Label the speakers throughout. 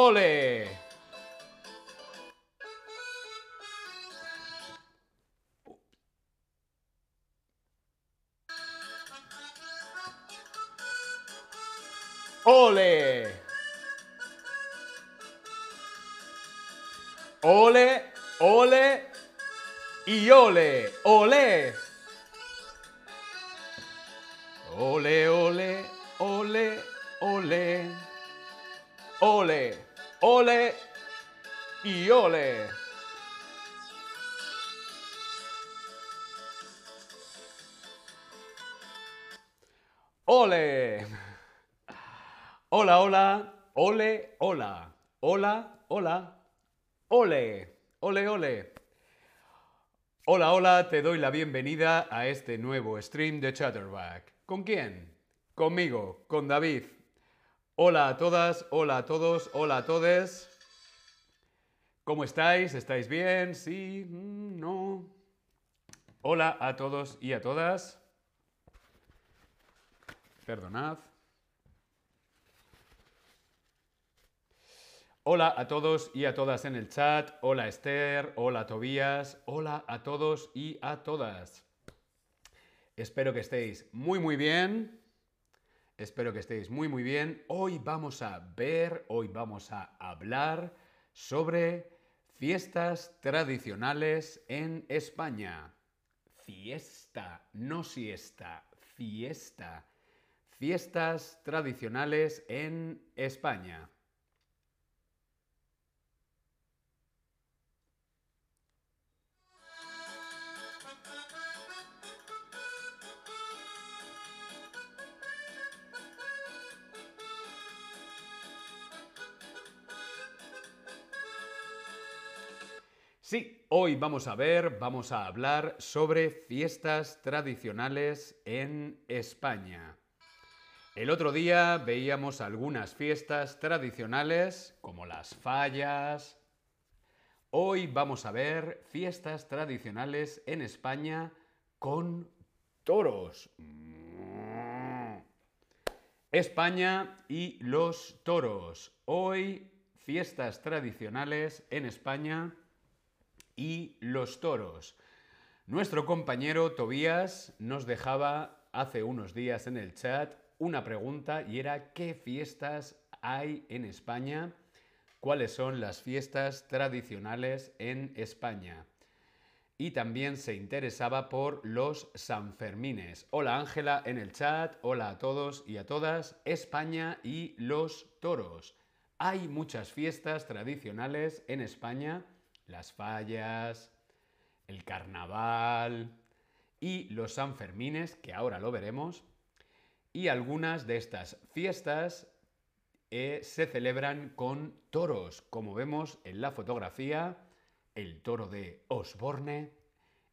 Speaker 1: ¡Ole! ¡Ole! ¡Ole! ¡Ole! ¡Y ole! ¡Ole! Ole, ole, ole, ole. Ole, ole y ole. Ole. Hola, hola, ole, hola. Hola, hola, ole. Ole, ole. Hola, hola, te doy la bienvenida a este nuevo stream de Chatterback. ¿Con quién? Conmigo, con David. Hola a todas, hola a todos, hola a todos. ¿Cómo estáis? ¿Estáis bien? ¿Sí? Mm, ¿No? Hola a todos y a todas. Perdonad. Hola a todos y a todas en el chat. Hola Esther, hola Tobías, hola a todos y a todas. Espero que estéis muy muy bien. Espero que estéis muy muy bien. Hoy vamos a ver, hoy vamos a hablar sobre fiestas tradicionales en España. Fiesta, no siesta, fiesta. Fiestas tradicionales en España. Sí, hoy vamos a ver, vamos a hablar sobre fiestas tradicionales en España. El otro día veíamos algunas fiestas tradicionales como las fallas. Hoy vamos a ver fiestas tradicionales en España con toros. España y los toros. Hoy fiestas tradicionales en España y los toros. Nuestro compañero Tobías nos dejaba hace unos días en el chat una pregunta y era ¿qué fiestas hay en España? ¿Cuáles son las fiestas tradicionales en España? Y también se interesaba por los Sanfermines. Hola Ángela en el chat, hola a todos y a todas. España y los toros. Hay muchas fiestas tradicionales en España las fallas, el carnaval y los Sanfermines, que ahora lo veremos. Y algunas de estas fiestas eh, se celebran con toros, como vemos en la fotografía, el toro de Osborne,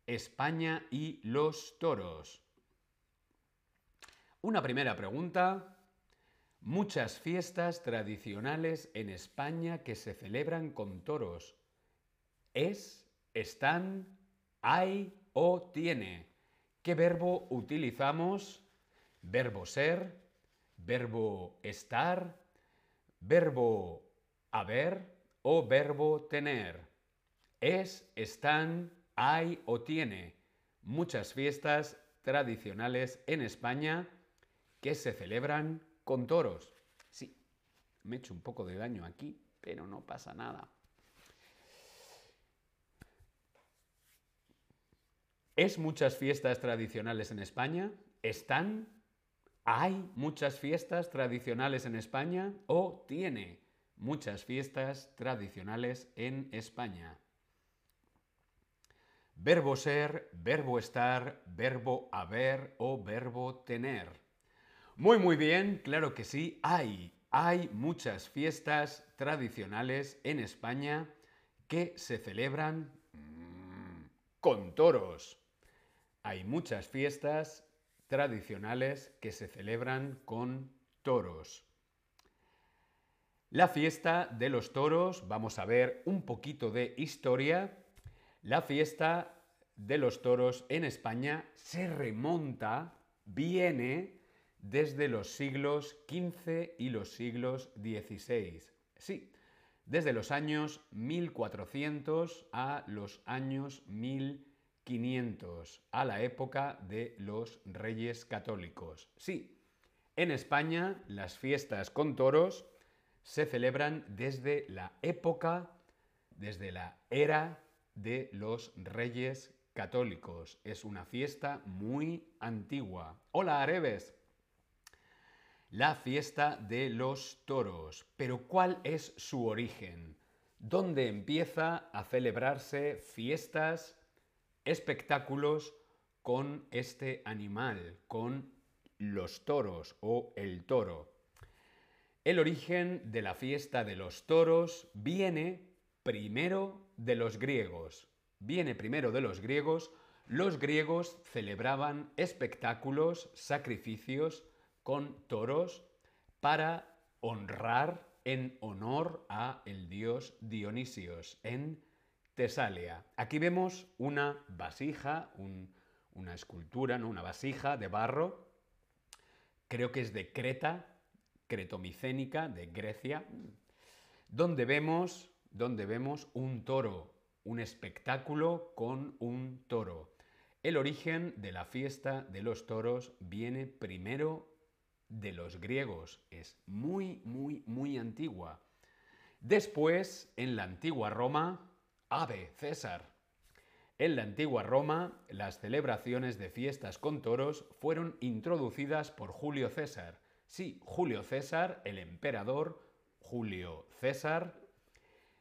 Speaker 1: España y los toros. Una primera pregunta. Muchas fiestas tradicionales en España que se celebran con toros es, están, hay o tiene. ¿Qué verbo utilizamos? Verbo ser, verbo estar, verbo haber o verbo tener. Es, están, hay o tiene. Muchas fiestas tradicionales en España que se celebran con toros. Sí, me he hecho un poco de daño aquí, pero no pasa nada. ¿Es muchas fiestas tradicionales en España? ¿Están? ¿Hay muchas fiestas tradicionales en España? ¿O tiene muchas fiestas tradicionales en España? Verbo ser, verbo estar, verbo haber o verbo tener. Muy, muy bien, claro que sí, hay. Hay muchas fiestas tradicionales en España que se celebran mm, con toros. Hay muchas fiestas tradicionales que se celebran con toros. La fiesta de los toros, vamos a ver un poquito de historia. La fiesta de los toros en España se remonta, viene desde los siglos XV y los siglos XVI. Sí, desde los años 1400 a los años 1500, a la época de los reyes católicos. Sí, en España las fiestas con toros se celebran desde la época, desde la era de los reyes católicos. Es una fiesta muy antigua. Hola, Areves la fiesta de los toros. Pero ¿cuál es su origen? ¿Dónde empieza a celebrarse fiestas, espectáculos con este animal, con los toros o el toro? El origen de la fiesta de los toros viene primero de los griegos. Viene primero de los griegos. Los griegos celebraban espectáculos, sacrificios, con toros para honrar en honor a el dios Dionisios en Tesalia. Aquí vemos una vasija, una escultura, ¿no? una vasija de barro, creo que es de Creta, cretomicénica, de Grecia, donde vemos, donde vemos un toro, un espectáculo con un toro. El origen de la fiesta de los toros viene primero de los griegos. Es muy, muy, muy antigua. Después, en la antigua Roma, Ave César. En la antigua Roma, las celebraciones de fiestas con toros fueron introducidas por Julio César. Sí, Julio César, el emperador Julio César,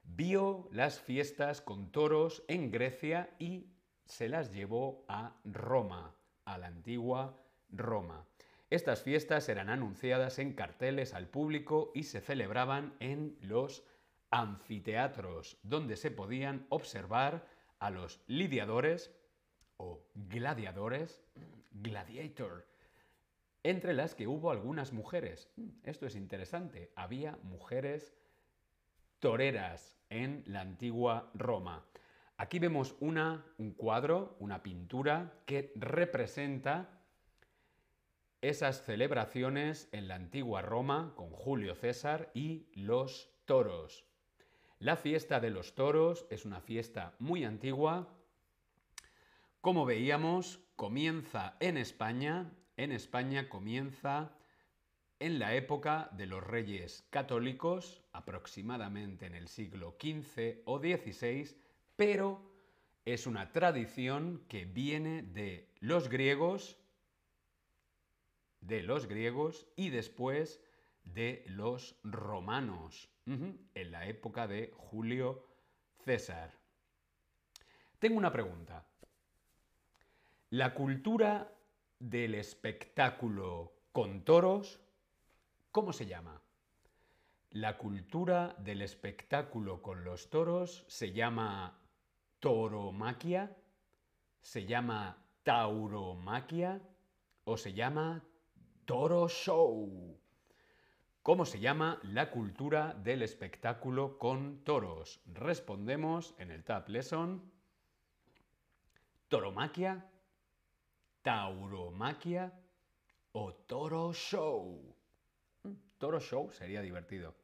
Speaker 1: vio las fiestas con toros en Grecia y se las llevó a Roma, a la antigua Roma. Estas fiestas eran anunciadas en carteles al público y se celebraban en los anfiteatros, donde se podían observar a los lidiadores o gladiadores, gladiator, entre las que hubo algunas mujeres. Esto es interesante, había mujeres toreras en la antigua Roma. Aquí vemos una, un cuadro, una pintura que representa esas celebraciones en la antigua Roma con Julio César y los toros. La fiesta de los toros es una fiesta muy antigua. Como veíamos, comienza en España. En España comienza en la época de los reyes católicos, aproximadamente en el siglo XV o XVI, pero es una tradición que viene de los griegos de los griegos y después de los romanos, en la época de Julio César. Tengo una pregunta. La cultura del espectáculo con toros, ¿cómo se llama? La cultura del espectáculo con los toros se llama toromaquia, se llama tauromaquia o se llama Toro Show. ¿Cómo se llama la cultura del espectáculo con toros? Respondemos en el Tab Lesson. Toromaquia, tauromaquia o toro show. Mm, toro show sería divertido.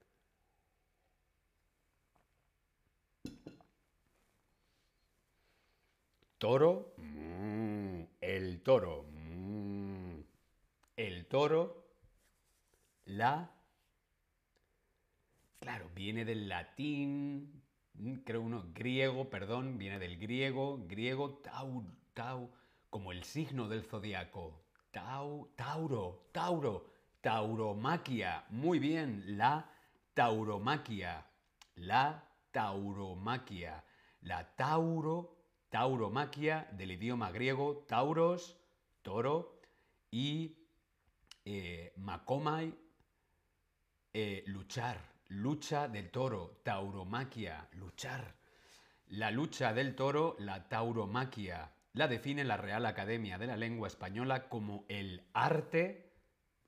Speaker 1: Toro, mm, el toro, el toro, la... Claro, viene del latín, mm, creo uno, griego, perdón, viene del griego, griego, tau, tau, como el signo del zodiaco. Tau, tauro, tauro, tauromaquia. Muy bien, la tauromaquia. La tauromaquia. La tauro, tauromaquia del idioma griego, tauros, toro, y eh, Macomai, eh, luchar, lucha del toro, tauromaquia, luchar. La lucha del toro, la tauromaquia, la define la Real Academia de la Lengua Española como el arte,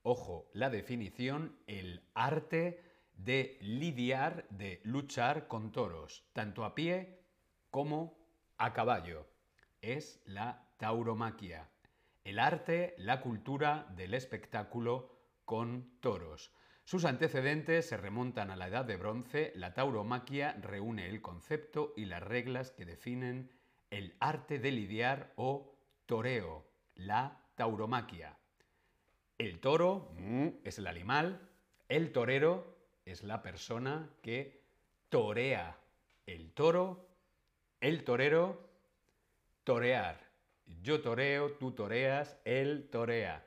Speaker 1: ojo, la definición, el arte de lidiar, de luchar con toros, tanto a pie como a caballo. Es la tauromaquia el arte, la cultura del espectáculo con toros. Sus antecedentes se remontan a la Edad de Bronce. La tauromaquia reúne el concepto y las reglas que definen el arte de lidiar o toreo, la tauromaquia. El toro mm, es el animal, el torero es la persona que torea. El toro, el torero, torear. Yo toreo, tú toreas, él torea.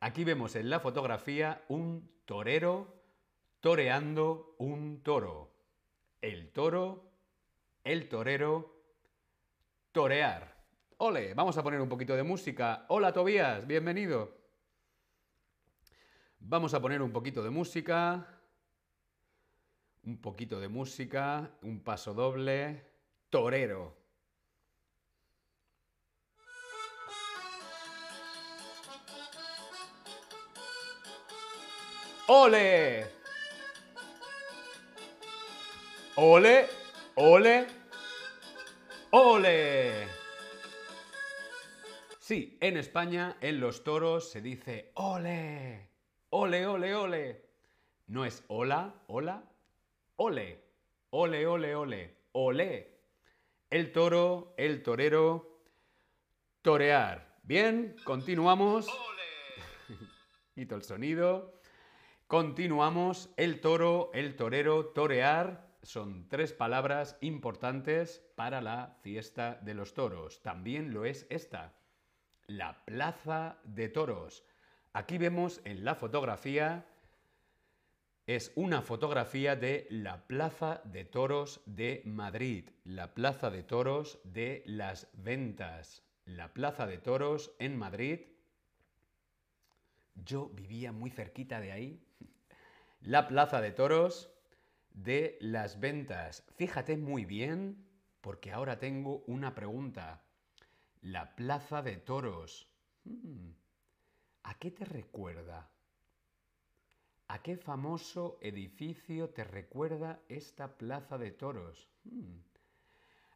Speaker 1: Aquí vemos en la fotografía un torero toreando un toro. El toro, el torero, torear. Ole, vamos a poner un poquito de música. Hola Tobías, bienvenido. Vamos a poner un poquito de música. Un poquito de música, un paso doble. Torero. ¡Ole! ¡Ole! ¡Ole! ¡Ole! Sí, en España en los toros se dice ole, ole, ole, ole. No es hola, hola, ole, ole, ole, ole, ole. El toro, el torero, torear. Bien, continuamos. Ole. Quito el sonido. Continuamos. El toro, el torero, torear son tres palabras importantes para la fiesta de los toros. También lo es esta la Plaza de Toros. Aquí vemos en la fotografía, es una fotografía de la Plaza de Toros de Madrid, la Plaza de Toros de las Ventas, la Plaza de Toros en Madrid. Yo vivía muy cerquita de ahí. La Plaza de Toros de las Ventas. Fíjate muy bien, porque ahora tengo una pregunta. La Plaza de Toros. Hmm. ¿A qué te recuerda? ¿A qué famoso edificio te recuerda esta Plaza de Toros? Hmm.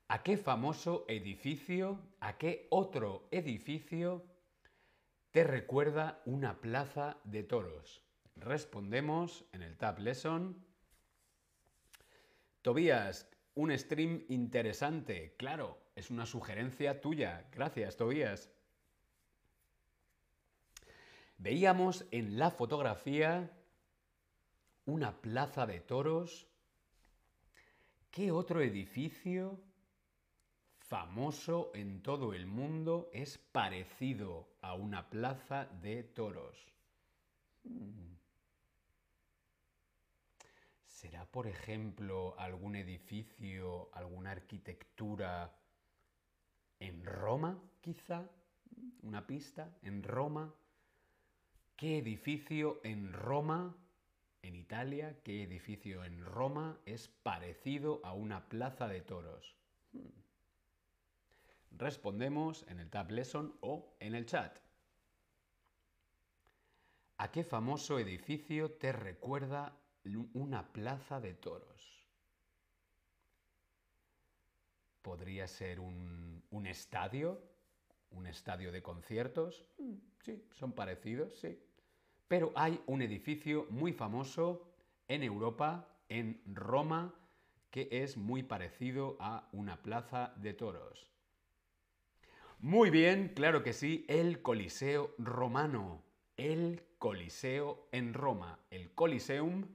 Speaker 1: ¿A qué famoso edificio, a qué otro edificio te recuerda una Plaza de Toros? Respondemos en el Tab Lesson. Tobías, un stream interesante, claro, es una sugerencia tuya. Gracias, Tobías. Veíamos en la fotografía una plaza de toros. ¿Qué otro edificio famoso en todo el mundo es parecido a una plaza de toros? Hmm. ¿Será, por ejemplo, algún edificio, alguna arquitectura en Roma, quizá, una pista, en Roma. ¿Qué edificio en Roma, en Italia, qué edificio en Roma es parecido a una plaza de toros? Hmm. Respondemos en el Tab Lesson o en el chat. ¿A qué famoso edificio te recuerda una plaza de toros? podría ser un, estadio, un estadio de conciertos. Mm, sí, son parecidos, sí. Pero hay un edificio muy famoso en Europa, en Roma, que es muy parecido a una plaza de toros. Muy bien, claro que sí, el Coliseo romano. El Coliseo en Roma. El Coliseum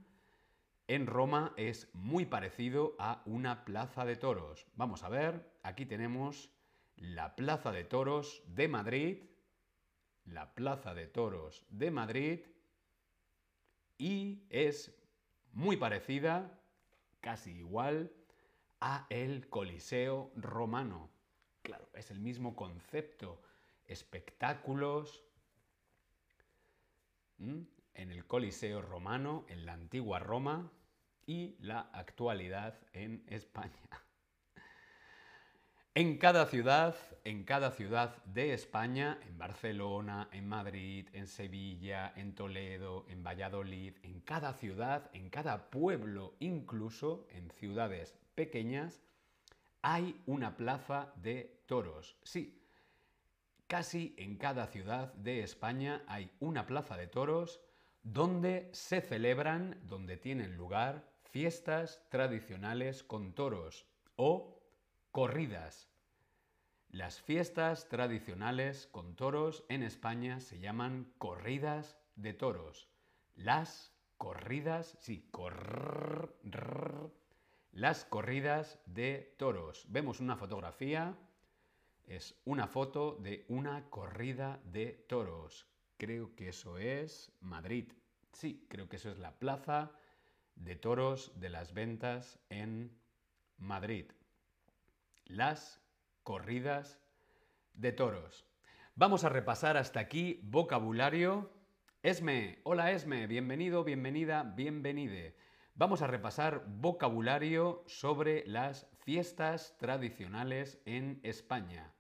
Speaker 1: en Roma es muy parecido a una plaza de toros. Vamos a ver, aquí tenemos la Plaza de Toros de Madrid, la Plaza de Toros de Madrid, y es muy parecida, casi igual, a el Coliseo romano. Claro, es el mismo concepto, espectáculos. En el Coliseo romano, en la antigua Roma, y la actualidad en España. En cada ciudad, en cada ciudad de España, en Barcelona, en Madrid, en Sevilla, en Toledo, en Valladolid, en cada ciudad, en cada pueblo, incluso en ciudades pequeñas, hay una plaza de toros. Sí, casi en cada ciudad de España hay una plaza de toros donde se celebran, donde tienen lugar fiestas tradicionales con toros o corridas. Las fiestas tradicionales con toros en España se llaman corridas de toros. Las corridas, sí, corr, las corridas de toros. Vemos una fotografía, es una foto de una corrida de toros. Creo que eso es Madrid. Sí, creo que eso es la plaza de toros de las ventas en Madrid. Las corridas de toros. Vamos a repasar hasta aquí vocabulario. Esme, hola Esme, bienvenido, bienvenida, bienvenide. Vamos a repasar vocabulario sobre las fiestas tradicionales en España.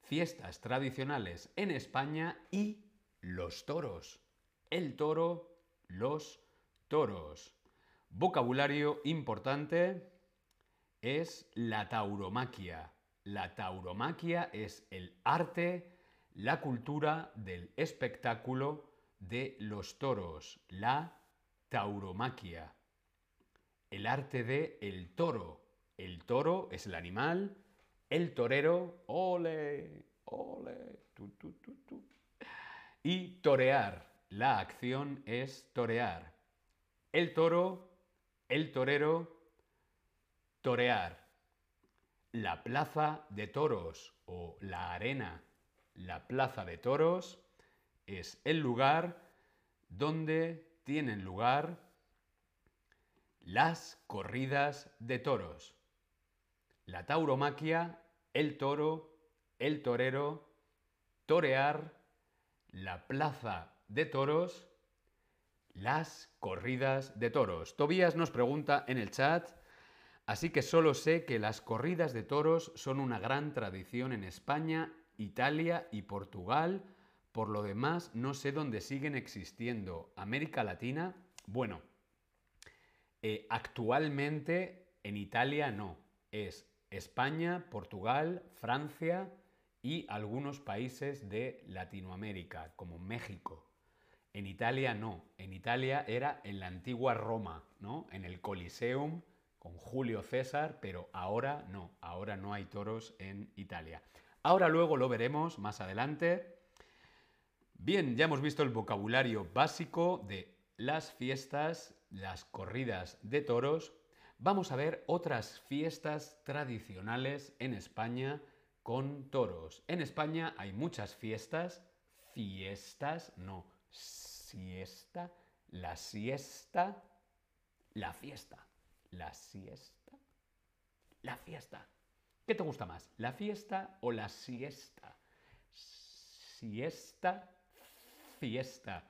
Speaker 1: Fiestas tradicionales en España y los toros. El toro, los toros. Vocabulario importante es la tauromaquia. La tauromaquia es el arte, la cultura del espectáculo de los toros. La tauromaquia. El arte de el toro. El toro es el animal, el torero, ole, ole, Y torear. La acción es torear. El toro, el torero, torear. La plaza de toros o la arena. La plaza de toros es el lugar donde tienen lugar las corridas de toros. La tauromaquia, el toro, el torero, torear, la plaza de toros, las corridas de toros. Tobías nos pregunta en el chat, así que solo sé que las corridas de toros son una gran tradición en España, Italia y Portugal, por lo demás, no sé dónde siguen existiendo. América Latina, bueno, eh, actualmente en Italia no. Es España, Portugal, Francia y algunos países de Latinoamérica, como México. En Italia no. En Italia era en la antigua Roma, ¿no? En el Coliseum con Julio César, pero ahora no. Ahora no hay toros en Italia. Ahora luego lo veremos más adelante. Bien, ya hemos visto el vocabulario básico de las fiestas, las corridas de toros. Vamos a ver otras fiestas tradicionales en España con toros. En España hay muchas fiestas, fiestas, no, siesta, la siesta, la fiesta, la siesta, la fiesta. ¿Qué te gusta más, la fiesta o la siesta? Siesta, fiesta.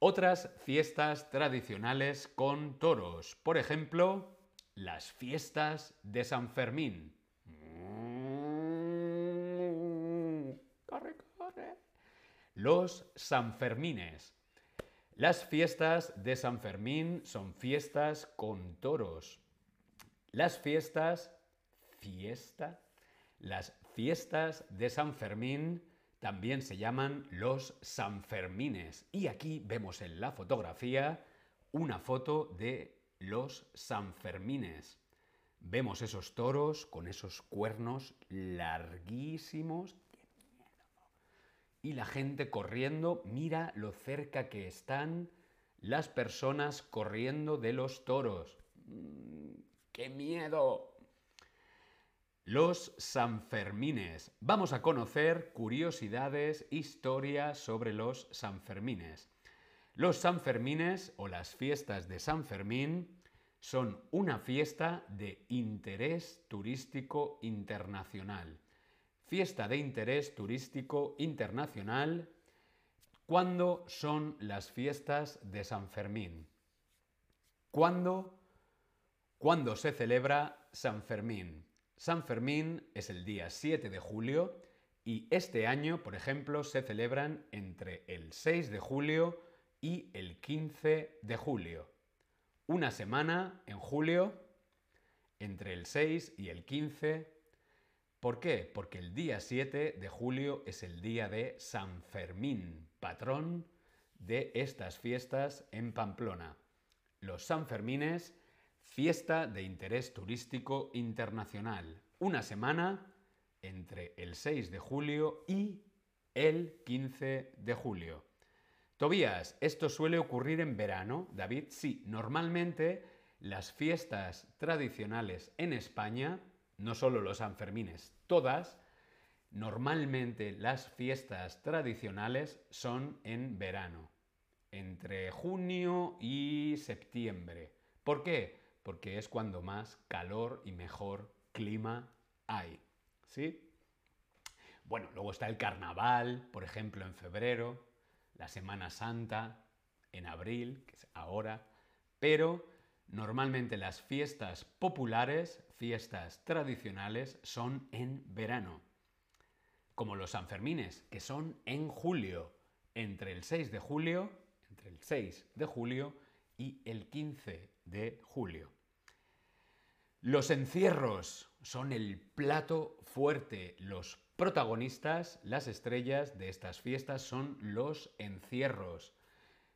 Speaker 1: Otras fiestas tradicionales con toros. Por ejemplo, las fiestas de San Fermín. Corre, corre. Los Sanfermines. Las fiestas de San Fermín son fiestas con toros. Las fiestas, fiesta, las fiestas de San Fermín también se llaman los Sanfermines. Y aquí vemos en la fotografía una foto de los Sanfermines. Vemos esos toros con esos cuernos larguísimos. Y la gente corriendo, mira lo cerca que están las personas corriendo de los toros. Mm, ¡Qué miedo! Los Sanfermines. Vamos a conocer curiosidades, historias sobre los Sanfermines. Los Sanfermines o las fiestas de San Fermín son una fiesta de interés turístico internacional. Fiesta de interés turístico internacional. ¿Cuándo son las fiestas de San Fermín? ¿Cuándo? ¿Cuándo se celebra San Fermín? San Fermín es el día 7 de julio y este año, por ejemplo, se celebran entre el 6 de julio y el 15 de julio. Una semana en julio, entre el 6 y el 15. ¿Por qué? Porque el día 7 de julio es el día de San Fermín, patrón de estas fiestas en Pamplona. Los Sanfermines, fiesta de interés turístico internacional. Una semana entre el 6 de julio y el 15 de julio. Tobías, esto suele ocurrir en verano, David. Sí, normalmente las fiestas tradicionales en España, no solo los Sanfermines, todas, normalmente las fiestas tradicionales son en verano, entre junio y septiembre. ¿Por qué? Porque es cuando más calor y mejor clima hay. ¿Sí? Bueno, luego está el carnaval, por ejemplo, en febrero, la Semana Santa en abril, que es ahora, pero normalmente las fiestas populares, fiestas tradicionales, son en verano, como los Sanfermines, que son en julio, entre el 6 de julio, entre el 6 de julio y el 15 de julio. Los encierros son el plato fuerte, los protagonistas, las estrellas de estas fiestas son los encierros.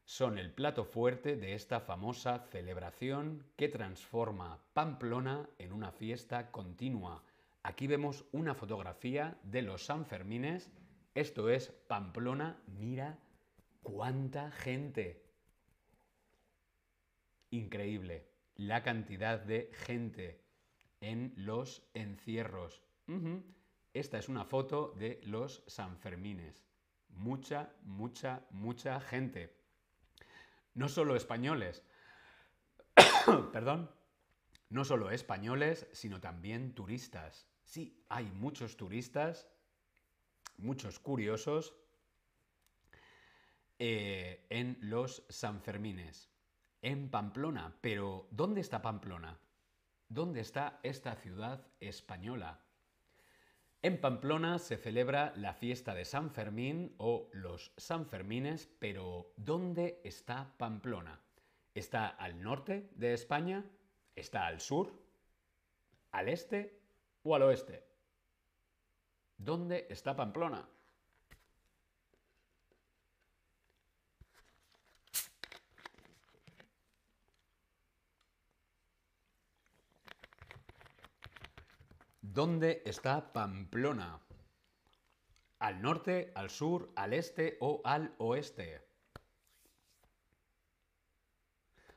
Speaker 1: Son el plato fuerte de esta famosa celebración que transforma Pamplona en una fiesta continua. Aquí vemos una fotografía de los Sanfermines. Esto es Pamplona. Mira cuánta gente. Increíble la cantidad de gente en los encierros. Esta es una foto de los Sanfermines. Mucha, mucha, mucha gente. No solo españoles, perdón, no solo españoles, sino también turistas. Sí, hay muchos turistas, muchos curiosos eh, en los Sanfermines, en Pamplona. Pero, ¿dónde está Pamplona? ¿Dónde está esta ciudad española? En Pamplona se celebra la fiesta de San Fermín o los Sanfermines, pero ¿dónde está Pamplona? ¿Está al norte de España? ¿Está al sur? ¿Al este o al oeste? ¿Dónde está Pamplona? ¿Dónde está Pamplona? ¿Al norte, al sur, al este o al oeste?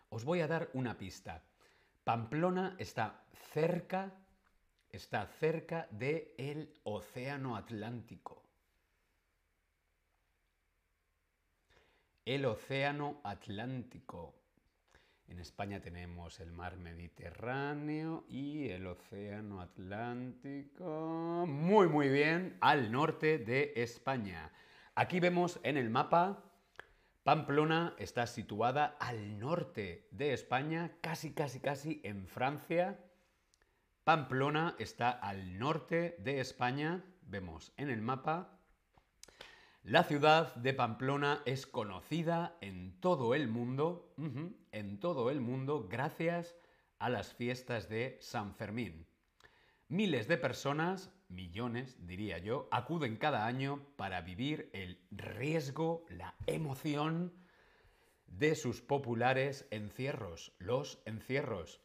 Speaker 1: Os voy a dar una pista. Pamplona está cerca, está cerca del el Océano Atlántico. El Océano Atlántico. En España tenemos el mar Mediterráneo y el Océano Atlántico. Muy, muy bien, al norte de España. Aquí vemos en el mapa, Pamplona está situada al norte de España, casi, casi, casi en Francia. Pamplona está al norte de España, vemos en el mapa. La ciudad de Pamplona es conocida en todo el mundo, en todo el mundo, gracias a las fiestas de San Fermín. Miles de personas, millones diría yo, acuden cada año para vivir el riesgo, la emoción de sus populares encierros, los encierros,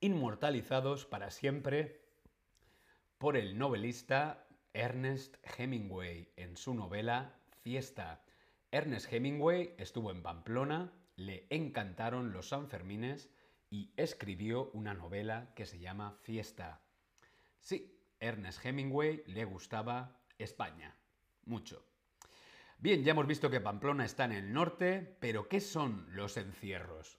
Speaker 1: inmortalizados para siempre por el novelista Ernest Hemingway en su novela Fiesta. Ernest Hemingway estuvo en Pamplona, le encantaron los Sanfermines y escribió una novela que se llama Fiesta. Sí, Ernest Hemingway le gustaba España. Mucho. Bien, ya hemos visto que Pamplona está en el norte, pero ¿qué son los encierros?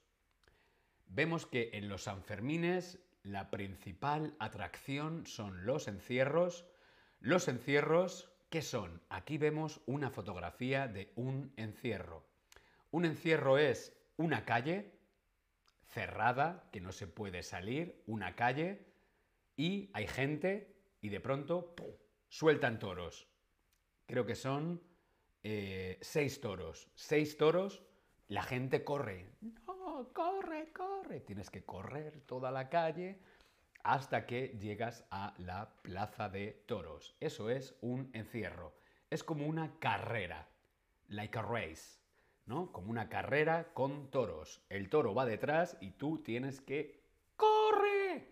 Speaker 1: Vemos que en los Sanfermines la principal atracción son los encierros, los encierros, ¿qué son? Aquí vemos una fotografía de un encierro. Un encierro es una calle cerrada, que no se puede salir, una calle, y hay gente y de pronto sueltan toros. Creo que son eh, seis toros. Seis toros, la gente corre. No, corre, corre. Tienes que correr toda la calle hasta que llegas a la plaza de toros. Eso es un encierro. Es como una carrera, like a race. ¿no? Como una carrera con toros. El toro va detrás y tú tienes que ¡corre!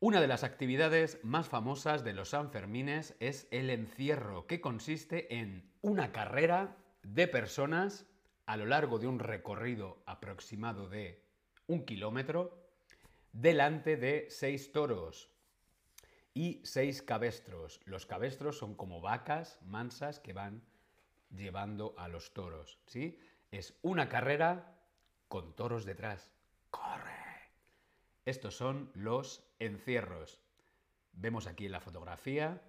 Speaker 1: Una de las actividades más famosas de los Sanfermines es el encierro, que consiste en una carrera de personas a lo largo de un recorrido aproximado de un kilómetro delante de seis toros y seis cabestros. Los cabestros son como vacas mansas que van llevando a los toros, ¿sí? Es una carrera con toros detrás. ¡Corre! Estos son los encierros. Vemos aquí en la fotografía,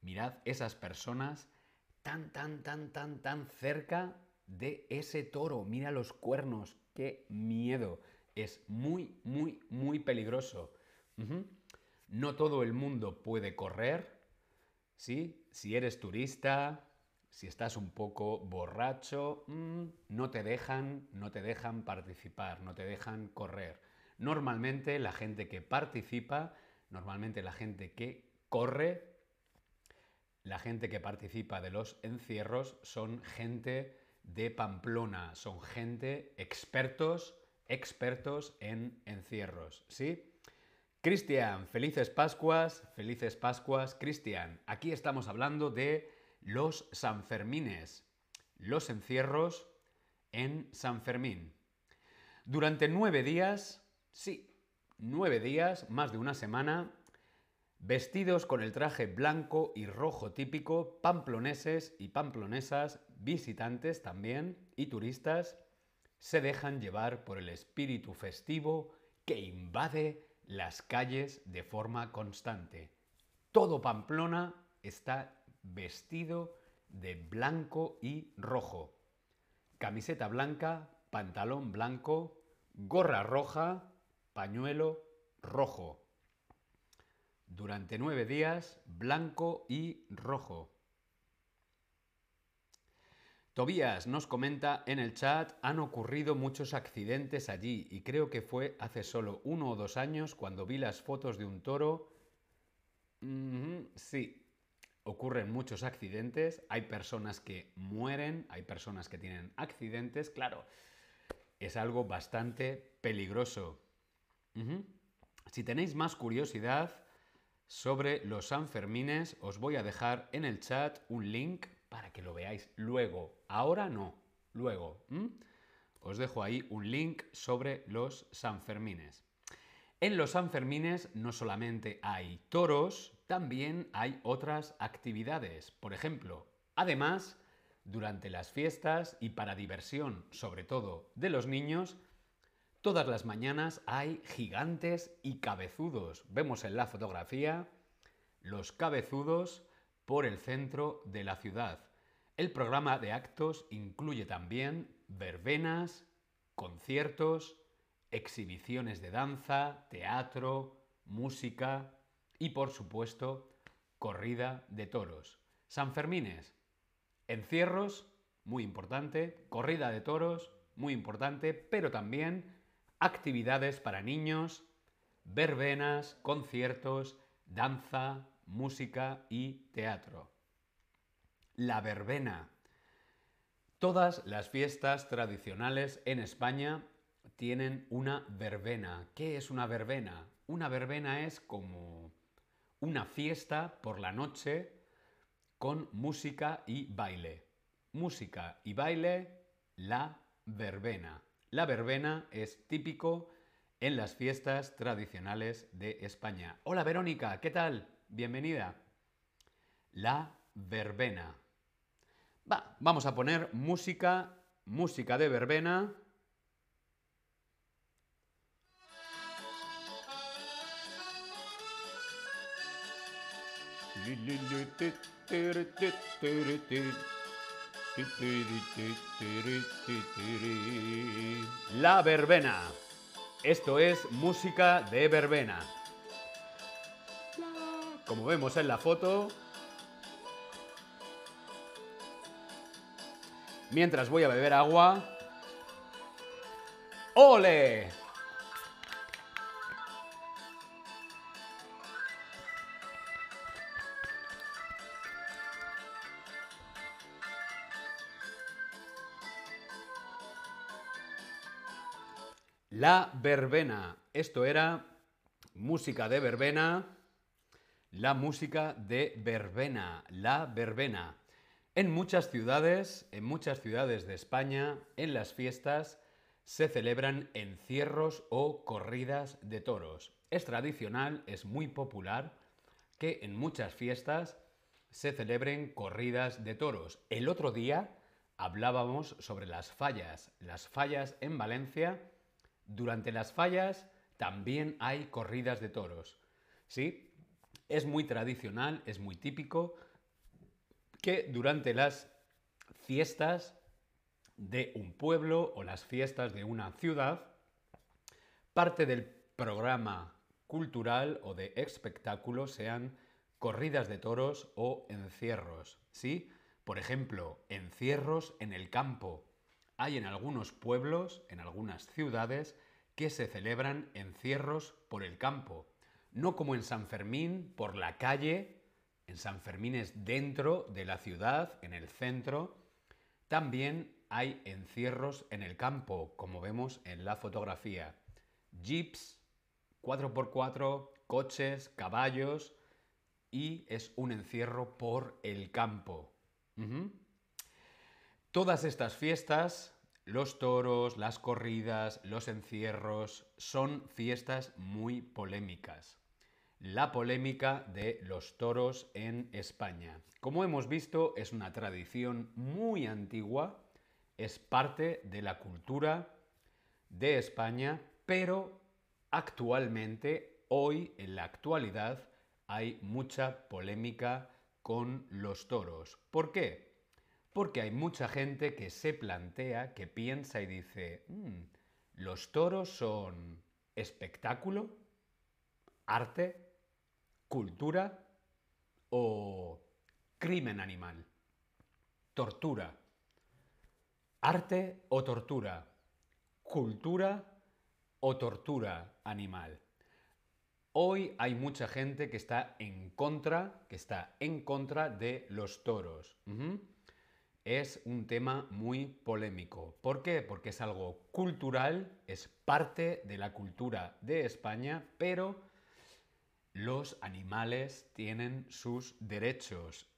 Speaker 1: mirad esas personas tan, tan, tan, tan, tan cerca de ese toro. Mira los cuernos, qué miedo. Es muy, muy, muy peligroso. No todo el mundo puede correr, ¿sí? Si eres turista, si estás un poco borracho, mm, no te dejan, no te dejan participar, no te dejan correr. Normalmente la gente que participa, normalmente la gente que corre, la gente que participa de los encierros son gente de Pamplona, son gente expertos, expertos en encierros, ¿sí? Cristian, felices Pascuas, felices Pascuas, Cristian. Aquí estamos hablando de los Sanfermines, los encierros en San Fermín. Durante nueve días, sí, nueve días, más de una semana, vestidos con el traje blanco y rojo típico, pamploneses y pamplonesas, visitantes también y turistas, se dejan llevar por el espíritu festivo que invade las calles de forma constante. Todo Pamplona está vestido de blanco y rojo. Camiseta blanca, pantalón blanco, gorra roja, pañuelo rojo. Durante nueve días, blanco y rojo. Tobías nos comenta en el chat, han ocurrido muchos accidentes allí y creo que fue hace solo uno o dos años cuando vi las fotos de un toro. sí, ocurren muchos accidentes, hay personas que mueren, hay personas que tienen accidentes, claro, es algo bastante peligroso. Si tenéis más curiosidad sobre los Sanfermines, os voy a dejar en el chat un link para que lo veáis luego. Ahora no, luego. Os dejo ahí un link sobre los Sanfermines. En los Sanfermines no solamente hay toros, también hay otras actividades. Por ejemplo, además, durante las fiestas y para diversión, sobre todo de los niños, todas las mañanas hay gigantes y cabezudos. Vemos en la fotografía los cabezudos por el centro de la ciudad. El programa de actos incluye también verbenas, conciertos, exhibiciones de danza, teatro, música y por supuesto corrida de toros. San Fermines, encierros, muy importante, corrida de toros, muy importante, pero también actividades para niños, verbenas, conciertos, danza, música y teatro. La verbena. Todas las fiestas tradicionales en España tienen una verbena. ¿Qué es una verbena? Una verbena es como una fiesta por la noche con música y baile. Música y baile, la verbena. La verbena es típico en las fiestas tradicionales de España. Hola Verónica, ¿qué tal? Bienvenida. La verbena. Va, vamos a poner música, música de verbena. La verbena. Esto es música de verbena. Como vemos en la foto. Mientras voy a beber agua. ¡Ole! La verbena. Esto era música de verbena. La música de verbena. La verbena. En muchas ciudades, en muchas ciudades de España, en las fiestas, se celebran encierros o corridas de toros. Es tradicional, es muy popular que en muchas fiestas se celebren corridas de toros. El otro día hablábamos sobre las fallas. Las fallas en Valencia, durante las fallas también hay corridas de toros. ¿Sí? Es muy tradicional, es muy típico que durante las fiestas de un pueblo o las fiestas de una ciudad, parte del programa cultural o de espectáculo sean corridas de toros o encierros, ¿sí? Por ejemplo, encierros en el campo. Hay en algunos pueblos, en algunas ciudades, que se celebran encierros por el campo. No como en San Fermín, por la calle, en San Fermín es dentro de la ciudad, en el centro. También hay encierros en el campo, como vemos en la fotografía. Jeeps, 4x4, coches, caballos y es un encierro por el campo. Todas estas fiestas, los toros, las corridas, los encierros, son fiestas muy polémicas. La polémica de los toros en España. Como hemos visto, es una tradición muy antigua, es parte de la cultura de España, pero actualmente, hoy, en la actualidad, hay mucha polémica con los toros. ¿Por qué? Porque hay mucha gente que se plantea, que piensa y dice, mm, ¿los toros son espectáculo, arte, cultura o crimen animal? Tortura. ¿Arte o tortura? ¿Cultura o tortura animal? Hoy hay mucha gente que está en contra, que está en contra de los toros. Es un tema muy polémico. ¿Por qué? Porque es algo cultural, es parte de la cultura de España, pero los animales tienen sus derechos.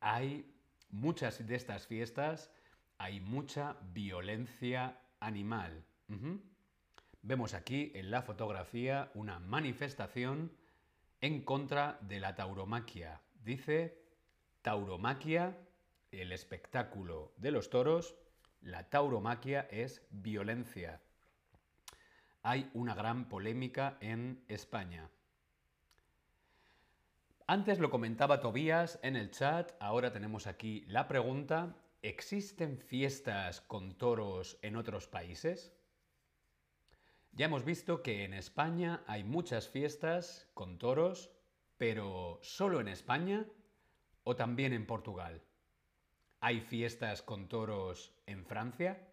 Speaker 1: Hay muchas de estas fiestas, hay mucha violencia animal. Vemos aquí en la fotografía una manifestación en contra de la tauromaquia. Dice tauromaquia, el espectáculo de los toros, la tauromaquia es violencia. Hay una gran polémica en España. Antes lo comentaba Tobías en el chat, ahora tenemos aquí la pregunta, ¿existen fiestas con toros en otros países? Ya hemos visto que en España hay muchas fiestas con toros, pero ¿solo en España o también en Portugal? ¿Hay fiestas con toros en Francia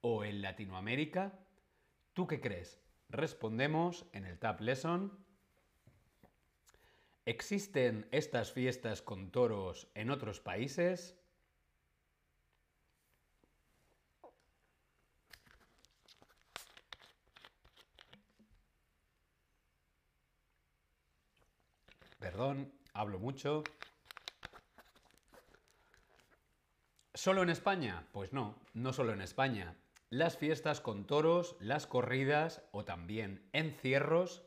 Speaker 1: o en Latinoamérica? ¿Tú qué crees? Respondemos en el Tab Lesson. ¿Existen estas fiestas con toros en otros países? Perdón, hablo mucho. ¿Solo en España? Pues no, no solo en España. Las fiestas con toros, las corridas o también encierros,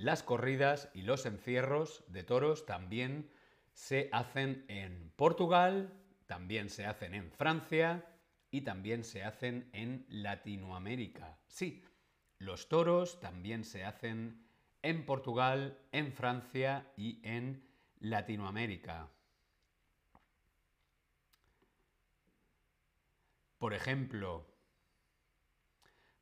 Speaker 1: las corridas y los encierros de toros también se hacen en Portugal, también se hacen en Francia y también se hacen en Latinoamérica. Sí, los toros también se hacen en Portugal, en Francia y en Latinoamérica. Por ejemplo,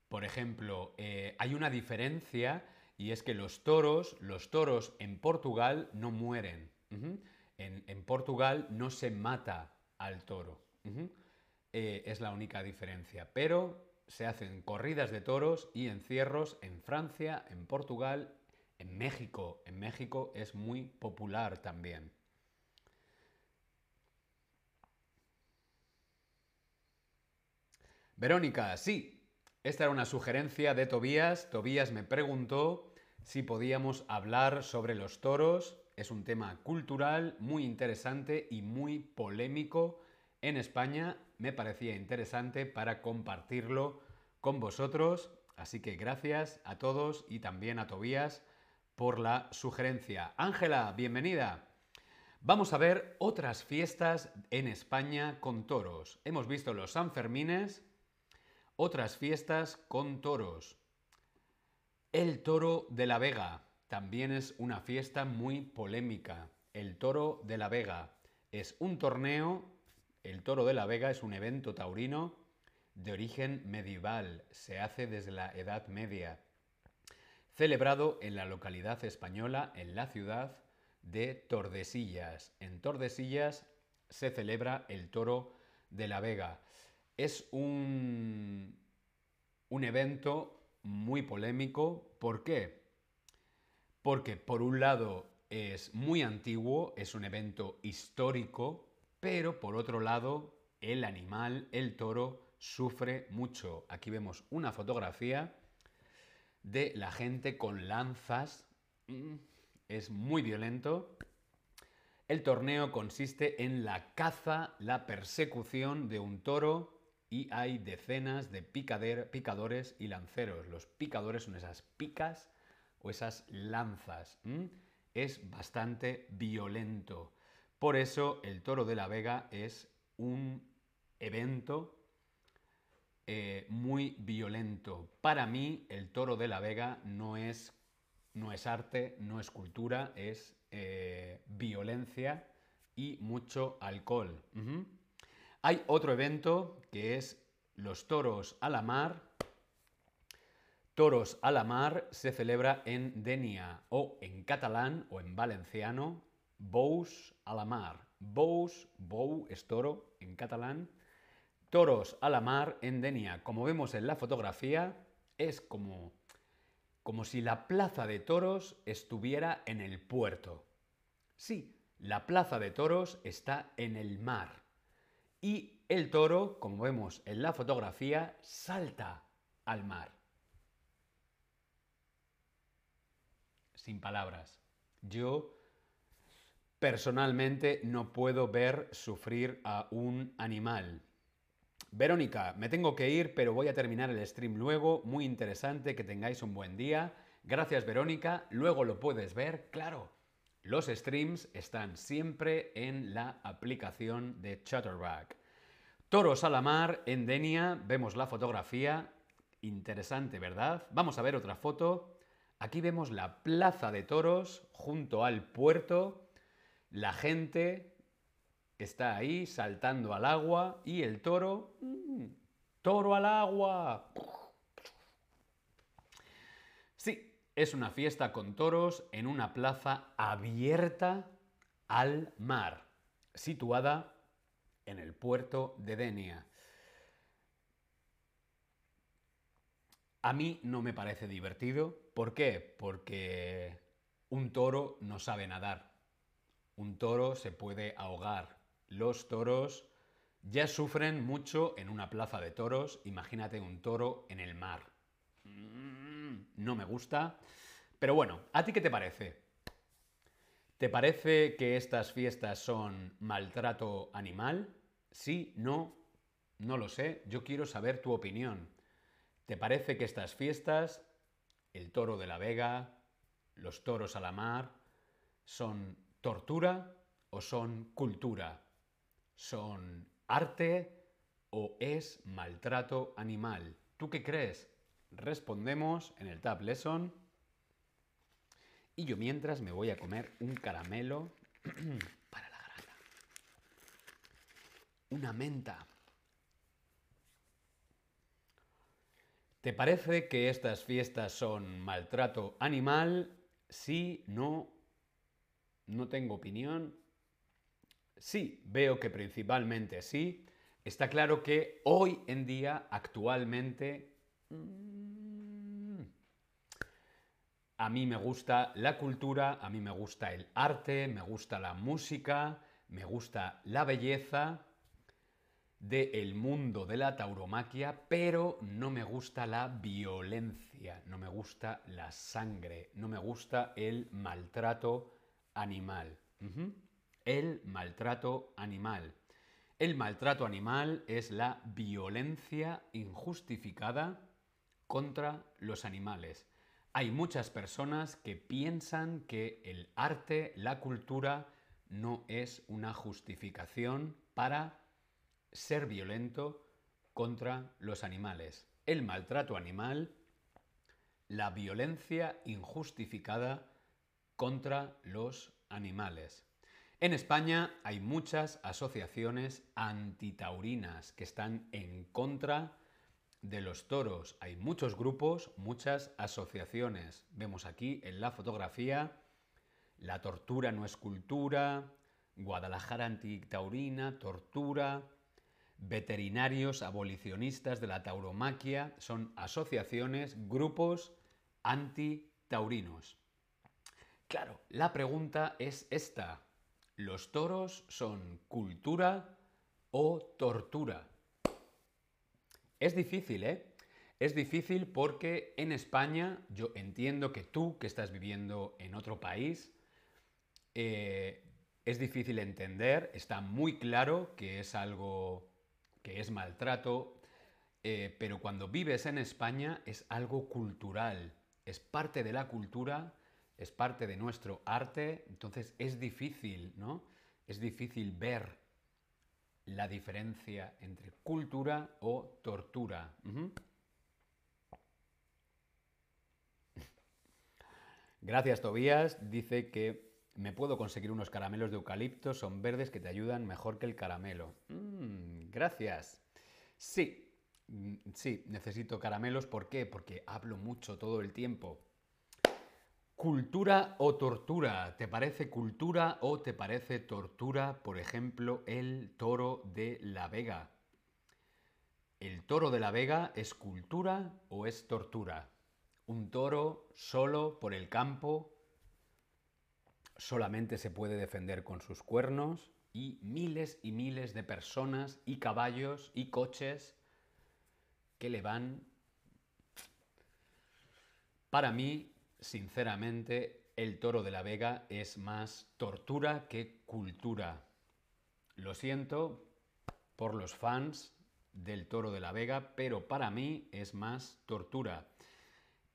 Speaker 1: por ejemplo, eh, hay una diferencia y es que los toros, los toros en Portugal no mueren. en, Portugal no se mata al toro. Eh, es la única diferencia. Pero se hacen corridas de toros y encierros en Francia, en Portugal en México, en México es muy popular también. Verónica, sí, Esta era una sugerencia de Tobías. Tobías me preguntó si podíamos hablar sobre los toros. Es un tema cultural muy interesante y muy polémico en España. Me parecía interesante para compartirlo con vosotros. Así que gracias a todos y también a Tobías por la sugerencia. Ángela, bienvenida. Vamos a ver otras fiestas en España con toros. Hemos visto los Sanfermines, otras fiestas con toros. El toro de la Vega también es una fiesta muy polémica. El toro de la Vega es un torneo, el toro de la Vega es un evento taurino de origen medieval, se hace desde la Edad Media, celebrado en la localidad española, en la ciudad de Tordesillas. En Tordesillas se celebra el toro de la Vega. Es un, un evento muy polémico. ¿Por qué? Porque por un lado es muy antiguo, es un evento histórico, pero por otro lado el animal, el toro, sufre mucho. Aquí vemos una fotografía de la gente con lanzas. Mm, es muy violento. El torneo consiste en la caza, la persecución de un toro y hay decenas de picadores y lanceros. Los picadores son esas picas o esas lanzas. Es bastante violento. Por eso el toro de la Vega es un evento eh, muy violento. Para mí el toro de la Vega no es no es arte, no es cultura, es eh, violencia y mucho alcohol. Hay otro evento que es los toros a la mar. Toros a la mar se celebra en Denia o en catalán o en valenciano, Bous a la mar. Bous, bou es toro en catalán. Toros a la mar en Denia. Como vemos en la fotografía, es como como si la plaza de toros estuviera en el puerto. Sí, la plaza de toros está en el mar. Y el toro, como vemos en la fotografía, salta al mar. Sin palabras. Yo personalmente no puedo ver sufrir a un animal. Verónica, me tengo que ir, pero voy a terminar el stream luego. Muy interesante, que tengáis un buen día. Gracias, Verónica. Luego lo puedes ver, claro. Los streams están siempre en la aplicación de Chatterback. Toros a la mar en Denia, vemos la fotografía. Interesante, ¿verdad? Vamos a ver otra foto. Aquí vemos la plaza de toros junto al puerto. La gente está ahí saltando al agua y el toro, mm, toro al agua. Sí, es una fiesta con toros en una plaza abierta al mar, situada en el puerto de Denia. A mí no me parece divertido. ¿Por qué? Porque un toro no sabe nadar. Un toro se puede ahogar los toros ya sufren mucho en una plaza de toros. Imagínate un toro en el mar. No me gusta. Pero bueno, ¿a ti qué te parece? ¿Te parece que estas fiestas son maltrato animal? Sí, no, no lo sé. Yo quiero saber tu opinión. ¿Te parece que estas fiestas, el toro de la Vega, los toros a la mar, son tortura o son cultura? son arte o es maltrato animal? ¿Tú qué crees? Respondemos en el Tab Lesson. Y yo mientras me voy a comer un caramelo para la garganta. Una menta. ¿Te parece que estas fiestas son maltrato animal? Sí, no, no tengo opinión. Sí, veo que principalmente sí. Está claro que hoy en día, actualmente, mm, a mí me gusta la cultura, a mí me gusta el arte, me gusta la música, me gusta la belleza. del mundo de la tauromaquia, pero no me gusta la violencia, no me gusta la sangre, no me gusta el maltrato animal. El maltrato animal. El maltrato animal es la violencia injustificada contra los animales. Hay muchas personas que piensan que el arte, la cultura, no es una justificación para ser violento contra los animales. El maltrato animal, la violencia injustificada contra los animales. En España hay muchas asociaciones antitaurinas que están en contra de los toros. Hay muchos grupos, muchas asociaciones. Vemos aquí en la fotografía La tortura no es cultura, Guadalajara antitaurina, tortura, veterinarios abolicionistas de la tauromaquia, son asociaciones, grupos antitaurinos. Claro, la pregunta es esta. ¿Los toros son cultura o tortura? Es difícil, ¿eh? Es difícil porque en España yo entiendo que tú, que estás viviendo en otro país, eh, es difícil entender, está muy claro que es algo que es maltrato, eh, pero cuando vives en España es algo cultural, es parte de la cultura, es parte de nuestro arte, entonces es difícil, ¿no? Es difícil ver la diferencia entre cultura o tortura. Gracias, Tobías. Dice que me puedo conseguir unos caramelos de eucalipto, son verdes que te ayudan mejor que el caramelo. Mm, gracias. Sí, mm, sí, necesito caramelos. ¿Por qué? Porque hablo mucho todo el tiempo. ¿Cultura o tortura? ¿Te parece cultura o te parece tortura, por ejemplo, el toro de la Vega? ¿El toro de la Vega es cultura o es tortura? Un toro solo por el campo solamente se puede defender con sus cuernos y miles y miles de personas y caballos y coches que le van... Para mí, sinceramente, el toro de la Vega es más tortura que cultura. Lo siento por los fans del toro de la Vega, pero para mí es más tortura.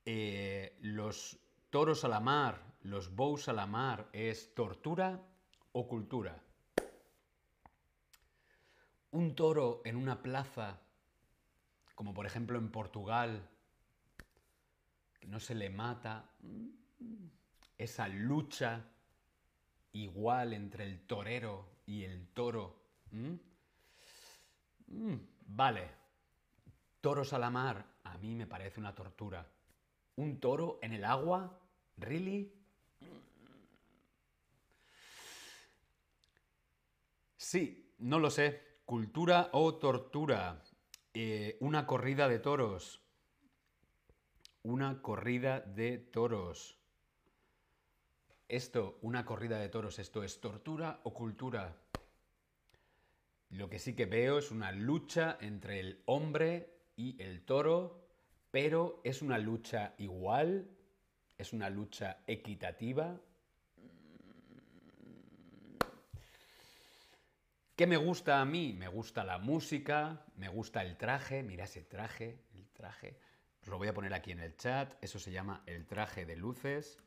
Speaker 1: Eh, los toros a la mar, los bows a la mar, ¿es tortura o cultura? Un toro en una plaza, como por ejemplo en Portugal, no se le mata, esa lucha igual entre el torero y el toro. vale, toros a la mar, a mí me parece una tortura. ¿Un toro en el agua? ¿Really? Sí, no lo sé. Cultura o tortura. Eh, una corrida de toros una corrida de toros. Esto, una corrida de toros, ¿esto es tortura o cultura? Lo que sí que veo es una lucha entre el hombre y el toro, pero es una lucha igual, es una lucha equitativa. ¿Qué me gusta a mí? Me gusta la música, me gusta el traje, mira ese traje, el traje. Os lo voy a poner aquí en el chat. Eso se llama el traje de luces.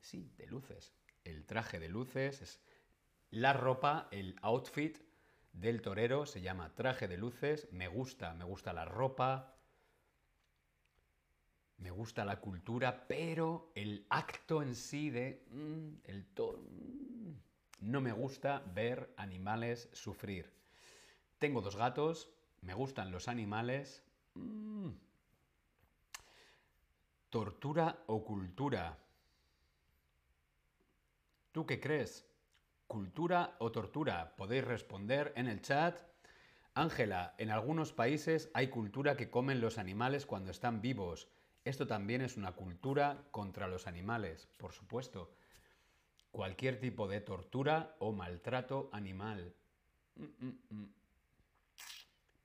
Speaker 1: Sí, de luces. El traje de luces es la ropa, el outfit del torero se llama traje de luces. Me gusta, me gusta la ropa. Me gusta la cultura, pero el acto en sí de mm, el toro mm, no me gusta ver animales sufrir. Tengo dos gatos, me gustan los animales, Mm. Tortura o cultura. ¿Tú qué crees? ¿Cultura o tortura? Podéis responder en el chat. Ángela, en algunos países hay cultura que comen los animales cuando están vivos. Esto también es una cultura contra los animales, por supuesto. Cualquier tipo de tortura o maltrato animal. Mm, mm,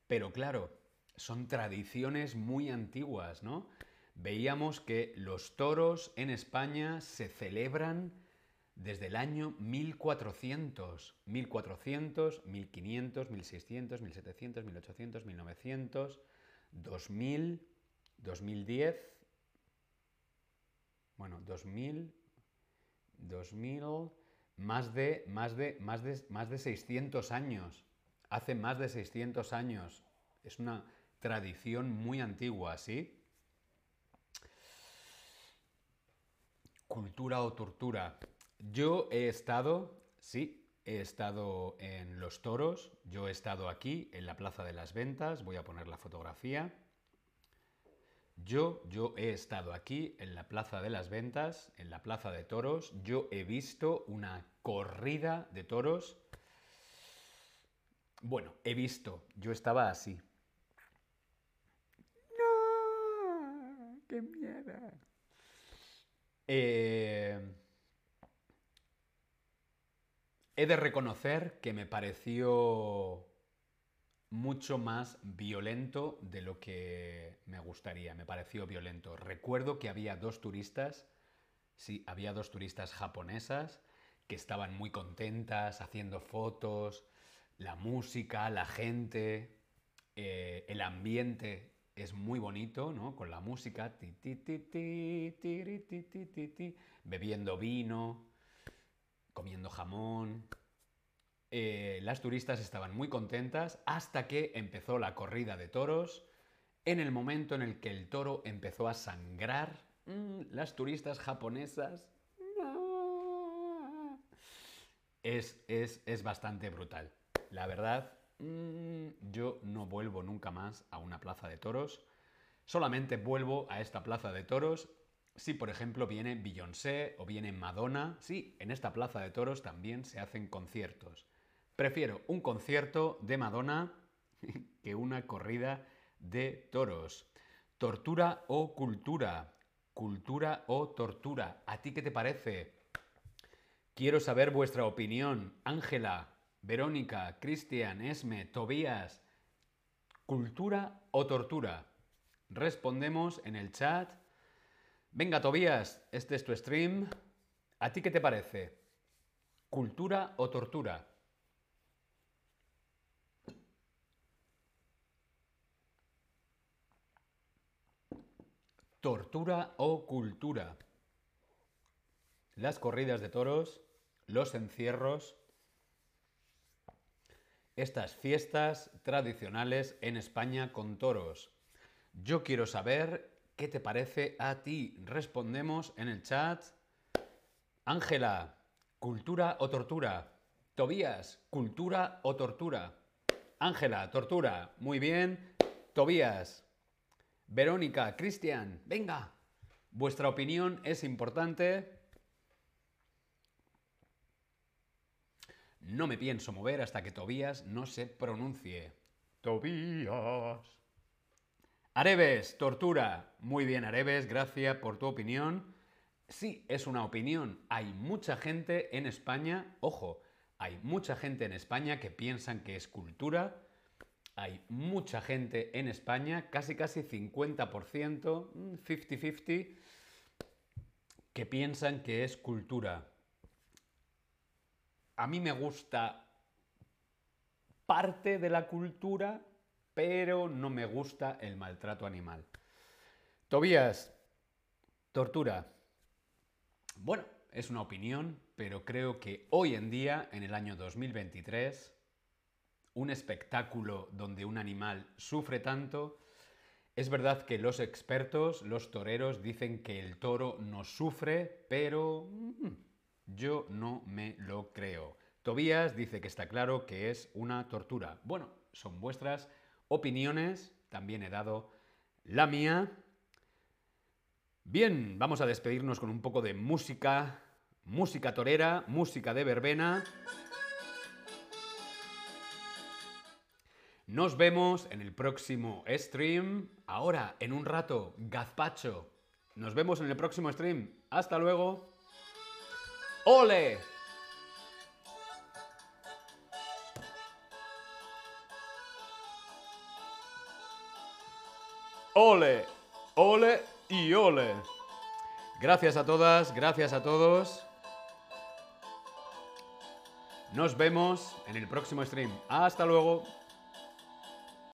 Speaker 1: Pero claro, son tradiciones muy antiguas, ¿no? Veíamos que los toros en España se celebran desde el año 1400, 1400, 1500, 1600, 1700, 1800, 1900, 2000, 2010, bueno, 2000, 2000, más de, más de, más de, más de 600 años. Hace más de 600 años. Es una tradición muy antigua, ¿sí? Cultura o tortura. Yo he estado, sí, he estado en Los Toros, yo he estado aquí en la Plaza de las Ventas, voy a poner la fotografía. Yo, yo he estado aquí en la Plaza de las Ventas, en la Plaza de Toros, yo he visto una corrida de toros. Bueno, he visto, yo estaba así. ¡No! ¡Qué miedo! Eh, he de reconocer que me pareció mucho más violento de lo que me gustaría. Me pareció violento. Recuerdo que había dos turistas, sí, había dos turistas japonesas que estaban muy contentas haciendo fotos, la música, la gente, eh, el ambiente es muy bonito, ¿no? Con la música, bebiendo vino, comiendo jamón, eh, las turistas estaban muy contentas hasta que empezó la corrida de toros. En el momento en el que el toro empezó a sangrar, mm, las turistas japonesas... Es, es, bastante brutal. La verdad, mm, yo no vuelvo nunca más a una plaza de toros. Solamente vuelvo a esta plaza de toros si, por ejemplo, viene Beyoncé o viene Madonna. Sí, en esta plaza de toros también se hacen conciertos. Prefiero un concierto de Madonna que una corrida de toros. Tortura o cultura. Cultura o tortura. ¿A ti qué te parece? Quiero saber vuestra opinión. Ángela, Verónica, Cristian, Esme, Tobías. ¿Cultura o tortura? Respondemos en el chat. Venga, Tobías, este es tu stream. ¿A ti qué te parece? ¿Cultura o tortura? Tortura o cultura. Las corridas de toros, los encierros, estas fiestas tradicionales en España con toros. Yo quiero saber qué te parece a ti. Respondemos en el chat. Ángela, cultura o tortura. Tobías, cultura o tortura. Ángela, tortura. Muy bien. Tobías, Verónica, Cristian, venga. Vuestra opinión es importante. No me pienso mover hasta que Tobías no se pronuncie. Tobías. Areves, tortura. Muy bien, Areves, gracias por tu opinión. Sí, es una opinión. Hay mucha gente en España, ojo, hay mucha gente en España que piensan que es cultura hay mucha gente en España, casi casi 50%, 50-50, que piensan que es cultura. A mí me gusta parte de la cultura, pero no me gusta el maltrato animal. Tobías, tortura. Bueno, es una opinión, pero creo que hoy en día, en el año 2023, un espectáculo donde un animal sufre tanto. Es verdad que los expertos, los toreros, dicen que el toro no sufre, pero mm, yo no me lo creo. Tobías dice que está claro que es una tortura. Bueno, son vuestras opiniones, también he dado la mía. Bien, vamos a despedirnos con un poco de música, música torera, música de verbena. Nos vemos en el próximo stream. Ahora, en un rato, gazpacho. Nos vemos en el próximo stream. Hasta luego. ¡Ole! ole, ole y ole. Gracias a todas, gracias a todos. Nos vemos en el próximo stream. Hasta luego.